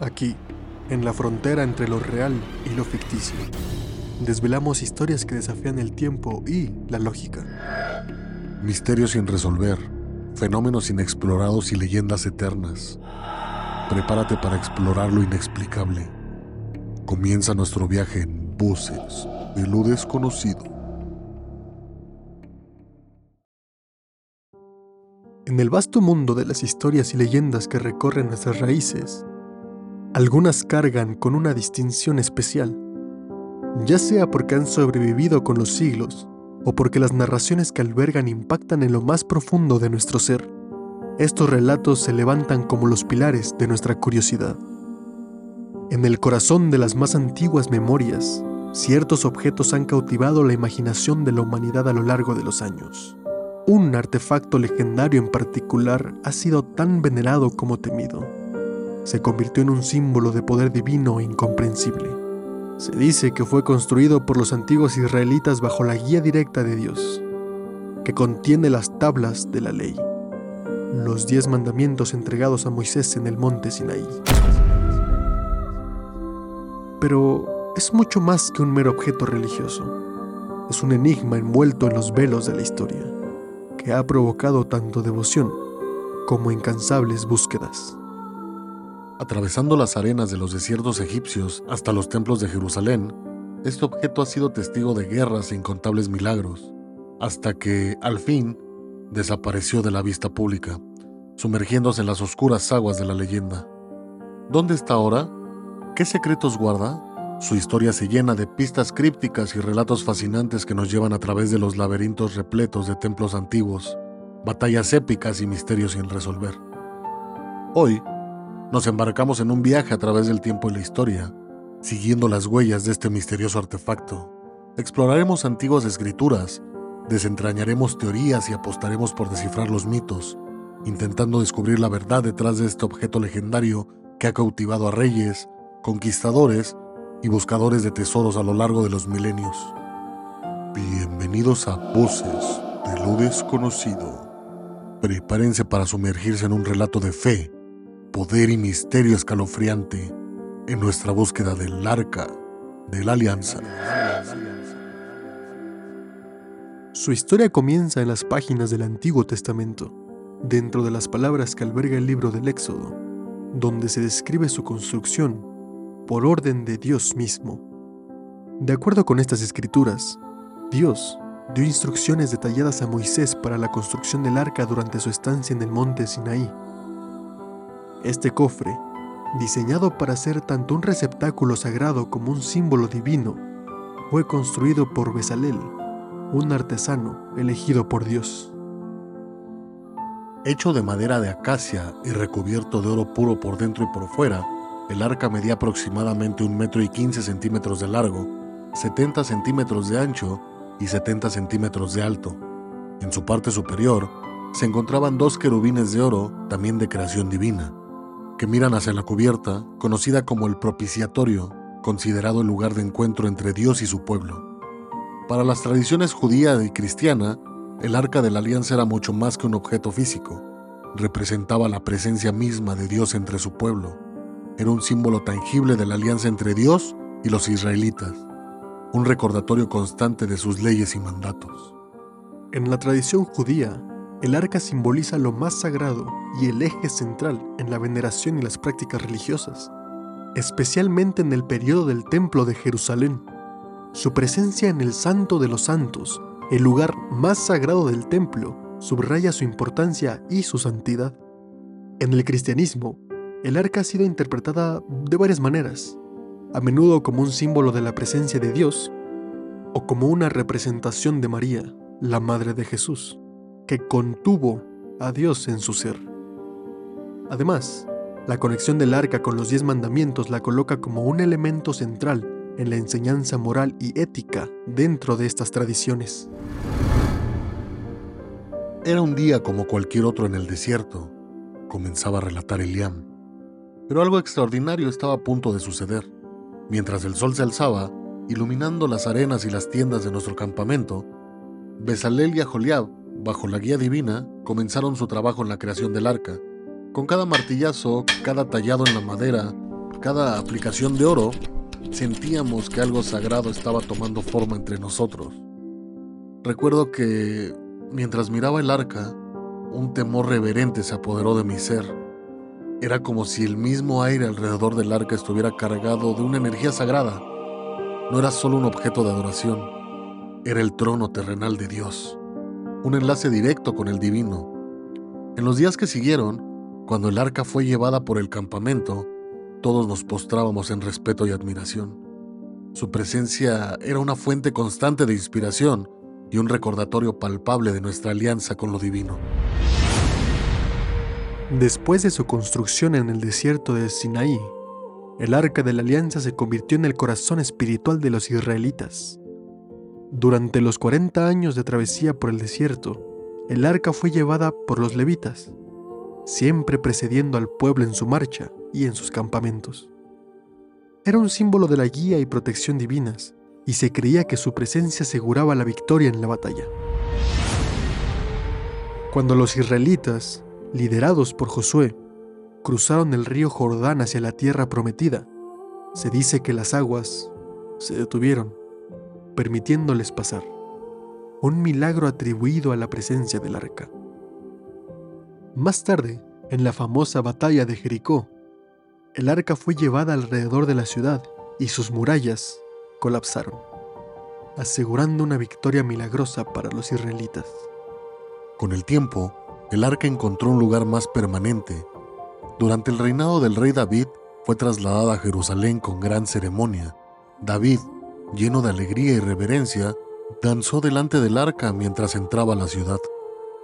Aquí, en la frontera entre lo real y lo ficticio, desvelamos historias que desafían el tiempo y la lógica. Misterios sin resolver, fenómenos inexplorados y leyendas eternas. Prepárate para explorar lo inexplicable. Comienza nuestro viaje en Voces de lo desconocido. En el vasto mundo de las historias y leyendas que recorren nuestras raíces, algunas cargan con una distinción especial, ya sea porque han sobrevivido con los siglos o porque las narraciones que albergan impactan en lo más profundo de nuestro ser. Estos relatos se levantan como los pilares de nuestra curiosidad. En el corazón de las más antiguas memorias, ciertos objetos han cautivado la imaginación de la humanidad a lo largo de los años. Un artefacto legendario en particular ha sido tan venerado como temido se convirtió en un símbolo de poder divino e incomprensible. Se dice que fue construido por los antiguos israelitas bajo la guía directa de Dios, que contiene las tablas de la ley, los diez mandamientos entregados a Moisés en el monte Sinaí. Pero es mucho más que un mero objeto religioso. Es un enigma envuelto en los velos de la historia, que ha provocado tanto devoción como incansables búsquedas. Atravesando las arenas de los desiertos egipcios hasta los templos de Jerusalén, este objeto ha sido testigo de guerras e incontables milagros, hasta que, al fin, desapareció de la vista pública, sumergiéndose en las oscuras aguas de la leyenda. ¿Dónde está ahora? ¿Qué secretos guarda? Su historia se llena de pistas crípticas y relatos fascinantes que nos llevan a través de los laberintos repletos de templos antiguos, batallas épicas y misterios sin resolver. Hoy, nos embarcamos en un viaje a través del tiempo y la historia, siguiendo las huellas de este misterioso artefacto. Exploraremos antiguas escrituras, desentrañaremos teorías y apostaremos por descifrar los mitos, intentando descubrir la verdad detrás de este objeto legendario que ha cautivado a reyes, conquistadores y buscadores de tesoros a lo largo de los milenios. Bienvenidos a Voces de lo desconocido. Prepárense para sumergirse en un relato de fe, poder y misterio escalofriante en nuestra búsqueda del arca de la alianza. Su historia comienza en las páginas del Antiguo Testamento, dentro de las palabras que alberga el libro del Éxodo, donde se describe su construcción por orden de Dios mismo. De acuerdo con estas escrituras, Dios dio instrucciones detalladas a Moisés para la construcción del arca durante su estancia en el monte Sinaí este cofre, diseñado para ser tanto un receptáculo sagrado como un símbolo divino, fue construido por Besalel, un artesano elegido por Dios. Hecho de madera de acacia y recubierto de oro puro por dentro y por fuera, el arca medía aproximadamente un metro y 15 centímetros de largo, 70 centímetros de ancho y 70 centímetros de alto. En su parte superior se encontraban dos querubines de oro, también de creación divina que miran hacia la cubierta, conocida como el propiciatorio, considerado el lugar de encuentro entre Dios y su pueblo. Para las tradiciones judía y cristiana, el arca de la alianza era mucho más que un objeto físico, representaba la presencia misma de Dios entre su pueblo, era un símbolo tangible de la alianza entre Dios y los israelitas, un recordatorio constante de sus leyes y mandatos. En la tradición judía, el arca simboliza lo más sagrado y el eje central en la veneración y las prácticas religiosas, especialmente en el periodo del Templo de Jerusalén. Su presencia en el Santo de los Santos, el lugar más sagrado del templo, subraya su importancia y su santidad. En el cristianismo, el arca ha sido interpretada de varias maneras, a menudo como un símbolo de la presencia de Dios o como una representación de María, la Madre de Jesús que contuvo a Dios en su ser. Además, la conexión del arca con los diez mandamientos la coloca como un elemento central en la enseñanza moral y ética dentro de estas tradiciones. Era un día como cualquier otro en el desierto, comenzaba a relatar Eliam. Pero algo extraordinario estaba a punto de suceder. Mientras el sol se alzaba, iluminando las arenas y las tiendas de nuestro campamento, Besalel y Aholiab bajo la guía divina, comenzaron su trabajo en la creación del arca. Con cada martillazo, cada tallado en la madera cada aplicación de oro, sentíamos que algo sagrado estaba tomando forma entre nosotros. Recuerdo que, mientras miraba el arca, un temor reverente se apoderó de mi ser. Era como si el mismo aire alrededor del arca estuviera cargado de una energía sagrada. No era solo un objeto de adoración, era el trono terrenal de Dios, un enlace directo con el divino. En los días que siguieron, cuando el arca fue llevada por el campamento, todos nos postrábamos en respeto y admiración. Su presencia era una fuente constante de inspiración y un recordatorio palpable de nuestra alianza con lo divino. Después de su construcción en el desierto de Sinaí, el arca de la alianza se convirtió en el corazón espiritual de los israelitas. Durante los 40 años de travesía por el desierto, el arca fue llevada por los levitas, siempre precediendo al pueblo en su marcha y en sus campamentos. Era un símbolo de la guía y protección divinas, y se creía que su presencia aseguraba la victoria en la batalla. Cuando los israelitas, liderados por Josué, cruzaron el río Jordán hacia la tierra prometida, se dice que las aguas se detuvieron, permitiéndoles pasar. Un milagro atribuido a la presencia del arca. Más tarde, en la famosa batalla de Jericó, el arca fue llevada alrededor de la ciudad y sus murallas colapsaron, asegurando una victoria milagrosa para los israelitas. Con el tiempo, el arca encontró un lugar más permanente. Durante el reinado del rey David, fue trasladada a Jerusalén con gran ceremonia. David, lleno de alegría y reverencia, danzó delante del arca mientras entraba a la ciudad.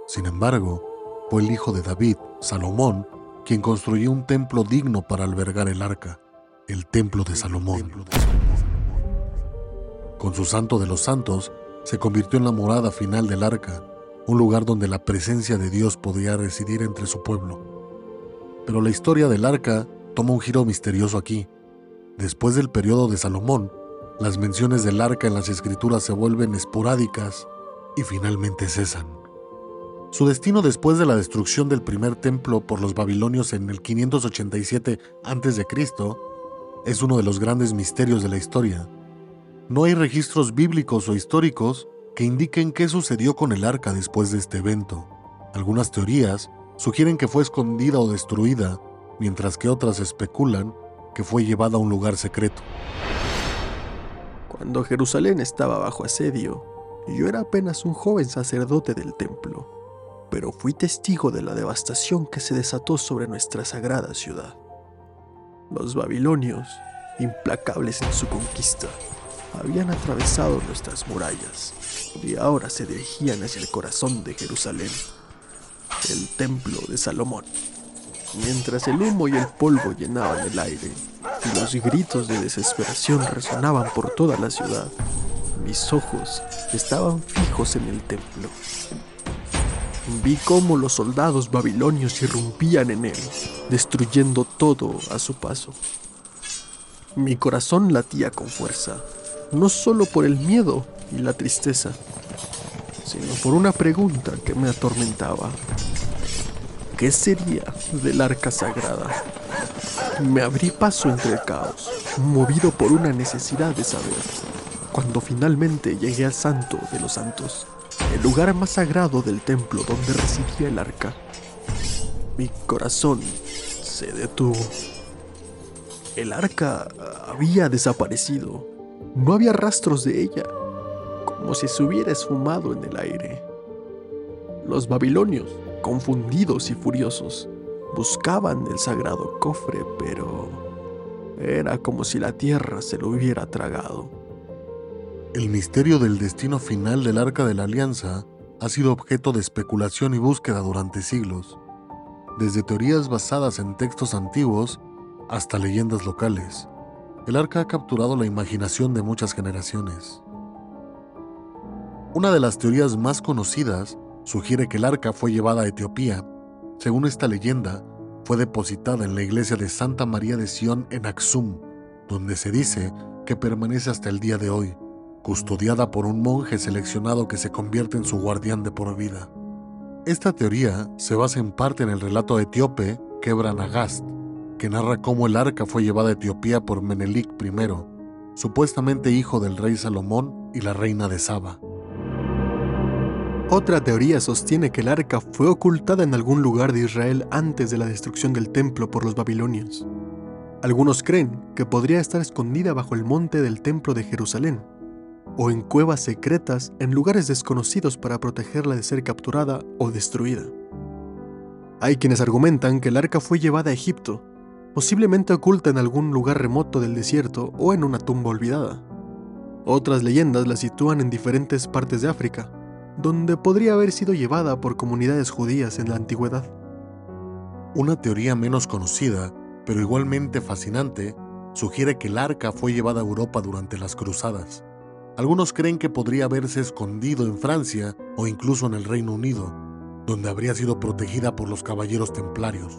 Sin embargo, fue el hijo de David, Salomón, quien construyó un templo digno para albergar el arca, el templo de Salomón. Con su santo de los santos, se convirtió en la morada final del arca, un lugar donde la presencia de Dios podía residir entre su pueblo. Pero la historia del arca toma un giro misterioso aquí. Después del periodo de Salomón, las menciones del arca en las escrituras se vuelven esporádicas y finalmente cesan. Su destino después de la destrucción del primer templo por los babilonios en el 587 a.C. es uno de los grandes misterios de la historia. No hay registros bíblicos o históricos que indiquen qué sucedió con el arca después de este evento. Algunas teorías sugieren que fue escondida o destruida, mientras que otras especulan que fue llevada a un lugar secreto. Cuando Jerusalén estaba bajo asedio, yo era apenas un joven sacerdote del templo pero fui testigo de la devastación que se desató sobre nuestra sagrada ciudad. Los babilonios, implacables en su conquista, habían atravesado nuestras murallas y ahora se dirigían hacia el corazón de Jerusalén, el templo de Salomón. Mientras el humo y el polvo llenaban el aire y los gritos de desesperación resonaban por toda la ciudad, mis ojos estaban fijos en el templo Vi cómo los soldados babilonios irrumpían en él, destruyendo todo a su paso. Mi corazón latía con fuerza, no solo por el miedo y la tristeza, sino por una pregunta que me atormentaba. ¿Qué sería del arca sagrada? Me abrí paso entre el caos, movido por una necesidad de saber, cuando finalmente llegué al santo de los santos el lugar más sagrado del templo donde residía el arca. Mi corazón se detuvo. El arca había desaparecido. No había rastros de ella, como si se hubiera esfumado en el aire. Los babilonios, confundidos y furiosos, buscaban el sagrado cofre, pero era como si la tierra se lo hubiera tragado. El misterio del destino final del Arca de la Alianza ha sido objeto de especulación y búsqueda durante siglos, desde teorías basadas en textos antiguos hasta leyendas locales. El arca ha capturado la imaginación de muchas generaciones. Una de las teorías más conocidas sugiere que el arca fue llevada a Etiopía. Según esta leyenda, fue depositada en la iglesia de Santa María de Sion en Aksum, donde se dice que permanece hasta el día de hoy custodiada por un monje seleccionado que se convierte en su guardián de por vida. Esta teoría se basa en parte en el relato etíope Quebra Nagast, que narra cómo el arca fue llevada a Etiopía por Menelik I, supuestamente hijo del rey Salomón y la reina de Saba. Otra teoría sostiene que el arca fue ocultada en algún lugar de Israel antes de la destrucción del templo por los babilonios. Algunos creen que podría estar escondida bajo el monte del templo de Jerusalén, o en cuevas secretas en lugares desconocidos para protegerla de ser capturada o destruida. Hay quienes argumentan que el arca fue llevada a Egipto, posiblemente oculta en algún lugar remoto del desierto o en una tumba olvidada. Otras leyendas la sitúan en diferentes partes de África, donde podría haber sido llevada por comunidades judías en la antigüedad. Una teoría menos conocida, pero igualmente fascinante, sugiere que el arca fue llevada a Europa durante las cruzadas. Algunos creen que podría haberse escondido en Francia o incluso en el Reino Unido, donde habría sido protegida por los caballeros templarios.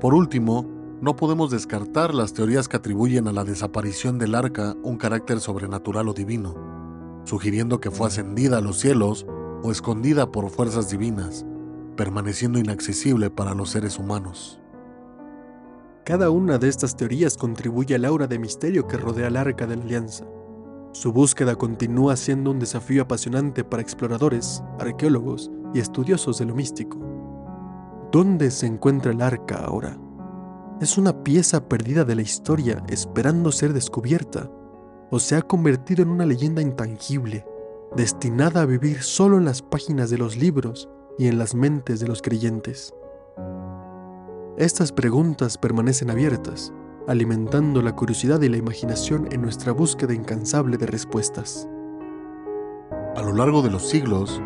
Por último, no podemos descartar las teorías que atribuyen a la desaparición del arca un carácter sobrenatural o divino, sugiriendo que fue ascendida a los cielos o escondida por fuerzas divinas, permaneciendo inaccesible para los seres humanos. Cada una de estas teorías contribuye al aura de misterio que rodea el arca de la alianza. Su búsqueda continúa siendo un desafío apasionante para exploradores, arqueólogos y estudiosos de lo místico. ¿Dónde se encuentra el arca ahora? ¿Es una pieza perdida de la historia esperando ser descubierta? ¿O se ha convertido en una leyenda intangible, destinada a vivir solo en las páginas de los libros y en las mentes de los creyentes? Estas preguntas permanecen abiertas, alimentando la curiosidad y la imaginación en nuestra búsqueda incansable de respuestas. A lo largo de los siglos,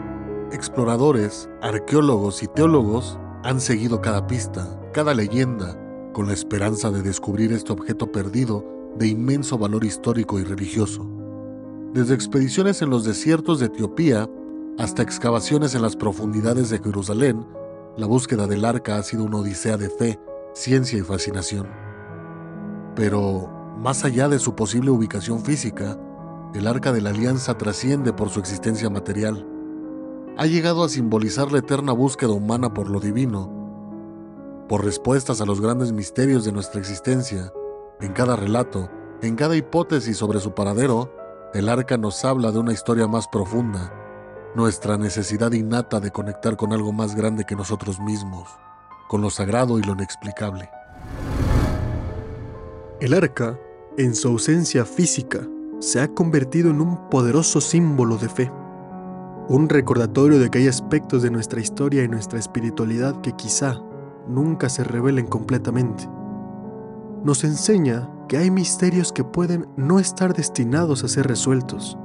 Exploradores, arqueólogos y teólogos han seguido cada pista, cada leyenda, con la esperanza de descubrir este objeto perdido de inmenso valor histórico y religioso. Desde expediciones en los desiertos de Etiopía hasta excavaciones en las profundidades de Jerusalén, la búsqueda del arca ha sido una odisea de fe, ciencia y fascinación. Pero, más allá de su posible ubicación física, el arca de la alianza trasciende por su existencia material ha llegado a simbolizar la eterna búsqueda humana por lo divino, por respuestas a los grandes misterios de nuestra existencia. En cada relato, en cada hipótesis sobre su paradero, el arca nos habla de una historia más profunda, nuestra necesidad innata de conectar con algo más grande que nosotros mismos, con lo sagrado y lo inexplicable. El arca, en su ausencia física, se ha convertido en un poderoso símbolo de fe un recordatorio de que hay aspectos de nuestra historia y nuestra espiritualidad que quizá nunca se revelen completamente. Nos enseña que hay misterios que pueden no estar destinados a ser resueltos,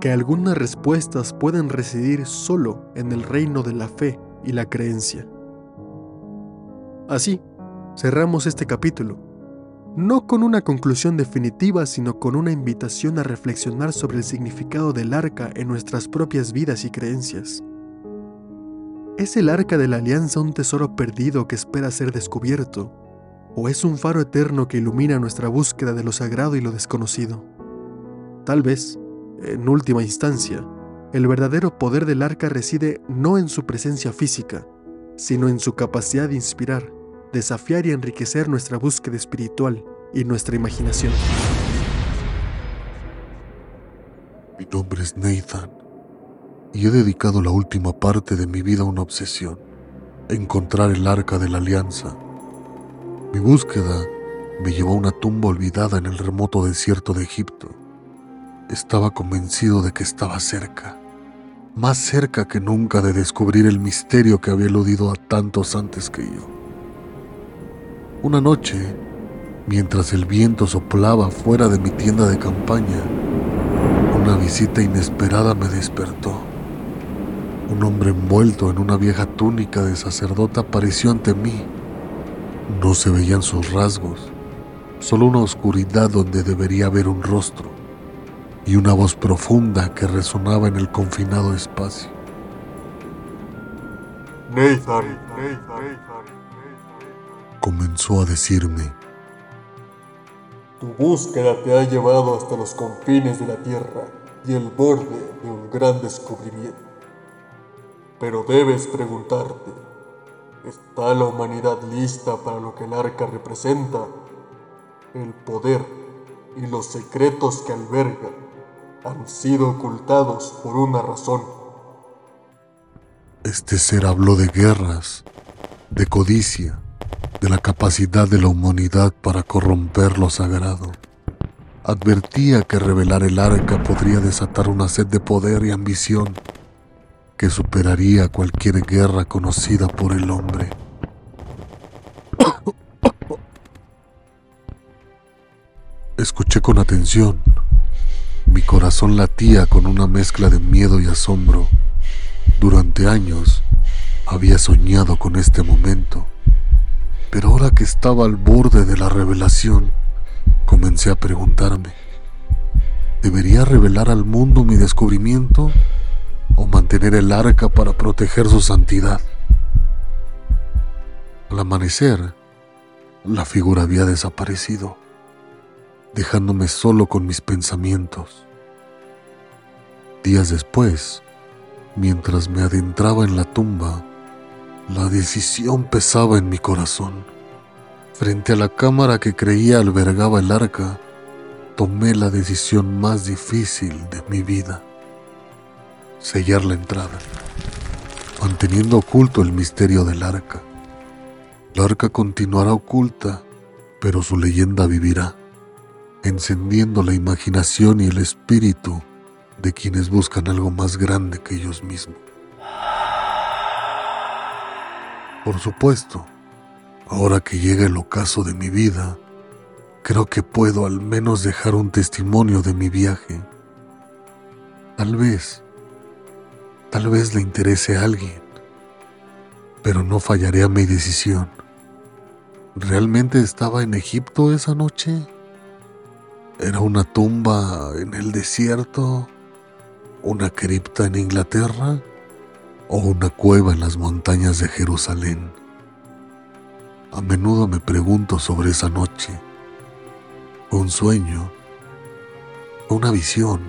que algunas respuestas pueden residir solo en el reino de la fe y la creencia. Así, cerramos este capítulo no con una conclusión definitiva, sino con una invitación a reflexionar sobre el significado del arca en nuestras propias vidas y creencias. ¿Es el arca de la alianza un tesoro perdido que espera ser descubierto? ¿O es un faro eterno que ilumina nuestra búsqueda de lo sagrado y lo desconocido? Tal vez, en última instancia, el verdadero poder del arca reside no en su presencia física, sino en su capacidad de inspirar, desafiar y enriquecer nuestra búsqueda espiritual y nuestra imaginación. Mi nombre es Nathan y he dedicado la última parte de mi vida a una obsesión, encontrar el arca de la alianza. Mi búsqueda me llevó a una tumba olvidada en el remoto desierto de Egipto. Estaba convencido de que estaba cerca, más cerca que nunca de descubrir el misterio que había eludido a tantos antes que yo. Una noche, mientras el viento soplaba fuera de mi tienda de campaña, una visita inesperada me despertó. Un hombre envuelto en una vieja túnica de sacerdote apareció ante mí. No se veían sus rasgos, solo una oscuridad donde debería haber un rostro y una voz profunda que resonaba en el confinado espacio. Nathan, Nathan comenzó a decirme, Tu búsqueda te ha llevado hasta los confines de la Tierra y el borde de un gran descubrimiento. Pero debes preguntarte, ¿Está la humanidad lista para lo que el arca representa? El poder y los secretos que alberga han sido ocultados por una razón. Este ser habló de guerras, de codicia, de la capacidad de la humanidad para corromper lo sagrado. Advertía que revelar el arca podría desatar una sed de poder y ambición que superaría cualquier guerra conocida por el hombre. Escuché con atención. Mi corazón latía con una mezcla de miedo y asombro. Durante años había soñado con este momento, pero ahora que estaba al borde de la revelación, comencé a preguntarme, ¿debería revelar al mundo mi descubrimiento o mantener el arca para proteger su santidad? Al amanecer, la figura había desaparecido, dejándome solo con mis pensamientos. Días después, mientras me adentraba en la tumba, la decisión pesaba en mi corazón. Frente a la cámara que creía albergaba el arca, tomé la decisión más difícil de mi vida. Sellar la entrada, manteniendo oculto el misterio del arca. La arca continuará oculta, pero su leyenda vivirá, encendiendo la imaginación y el espíritu de quienes buscan algo más grande que ellos mismos. Por supuesto, ahora que llega el ocaso de mi vida, creo que puedo al menos dejar un testimonio de mi viaje. Tal vez, tal vez le interese a alguien, pero no fallaré a mi decisión. ¿Realmente estaba en Egipto esa noche? ¿Era una tumba en el desierto? ¿Una cripta en Inglaterra? o una cueva en las montañas de Jerusalén. A menudo me pregunto sobre esa noche. ¿Un sueño? ¿Una visión?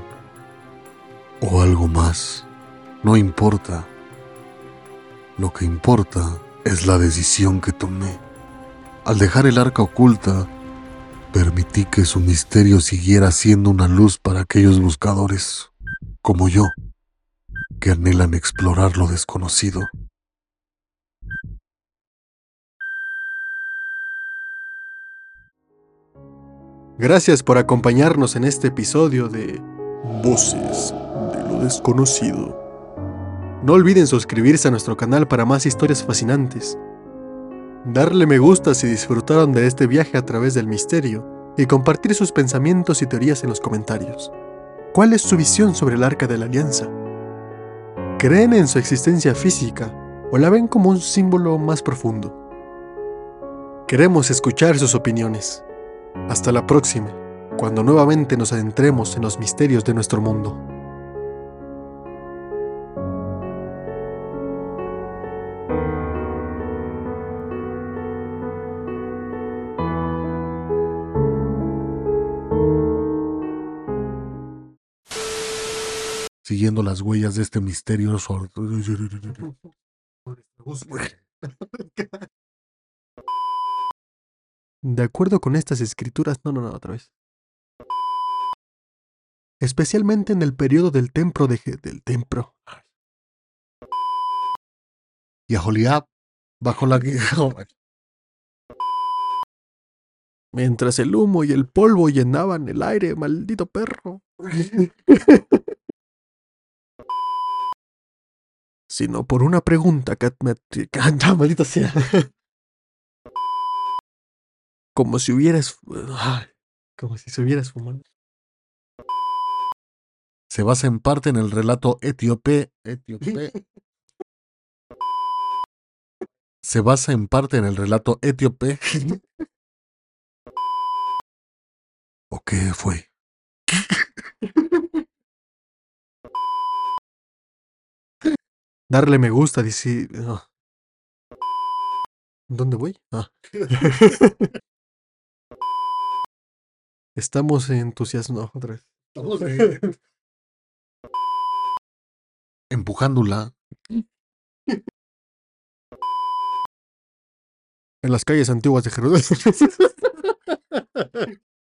¿O algo más? No importa. Lo que importa es la decisión que tomé. Al dejar el arca oculta, permití que su misterio siguiera siendo una luz para aquellos buscadores como yo que anhelan explorar lo desconocido. Gracias por acompañarnos en este episodio de Voces de lo desconocido. No olviden suscribirse a nuestro canal para más historias fascinantes. Darle me gusta si disfrutaron de este viaje a través del misterio y compartir sus pensamientos y teorías en los comentarios. ¿Cuál es su visión sobre el Arca de la Alianza? ¿Creen en su existencia física o la ven como un símbolo más profundo? Queremos escuchar sus opiniones. Hasta la próxima, cuando nuevamente nos adentremos en los misterios de nuestro mundo. Siguiendo las huellas de este misterioso. De acuerdo con estas escrituras, no, no, no, otra vez. Especialmente en el periodo del templo de del templo. Y a Joliab, bajo la Mientras el humo y el polvo llenaban el aire, maldito perro. sino por una pregunta que me... maldita sea. Como si hubieras... Como si se hubieras fumado. Se basa en parte en el relato etíope... Etíope... Se basa en parte en el relato etíope... ¿O qué fue? darle me gusta, dice... ¿Dónde voy? Ah. Estamos entusiasmados otra vez. Estamos empujándola. en las calles antiguas de Jerusalén.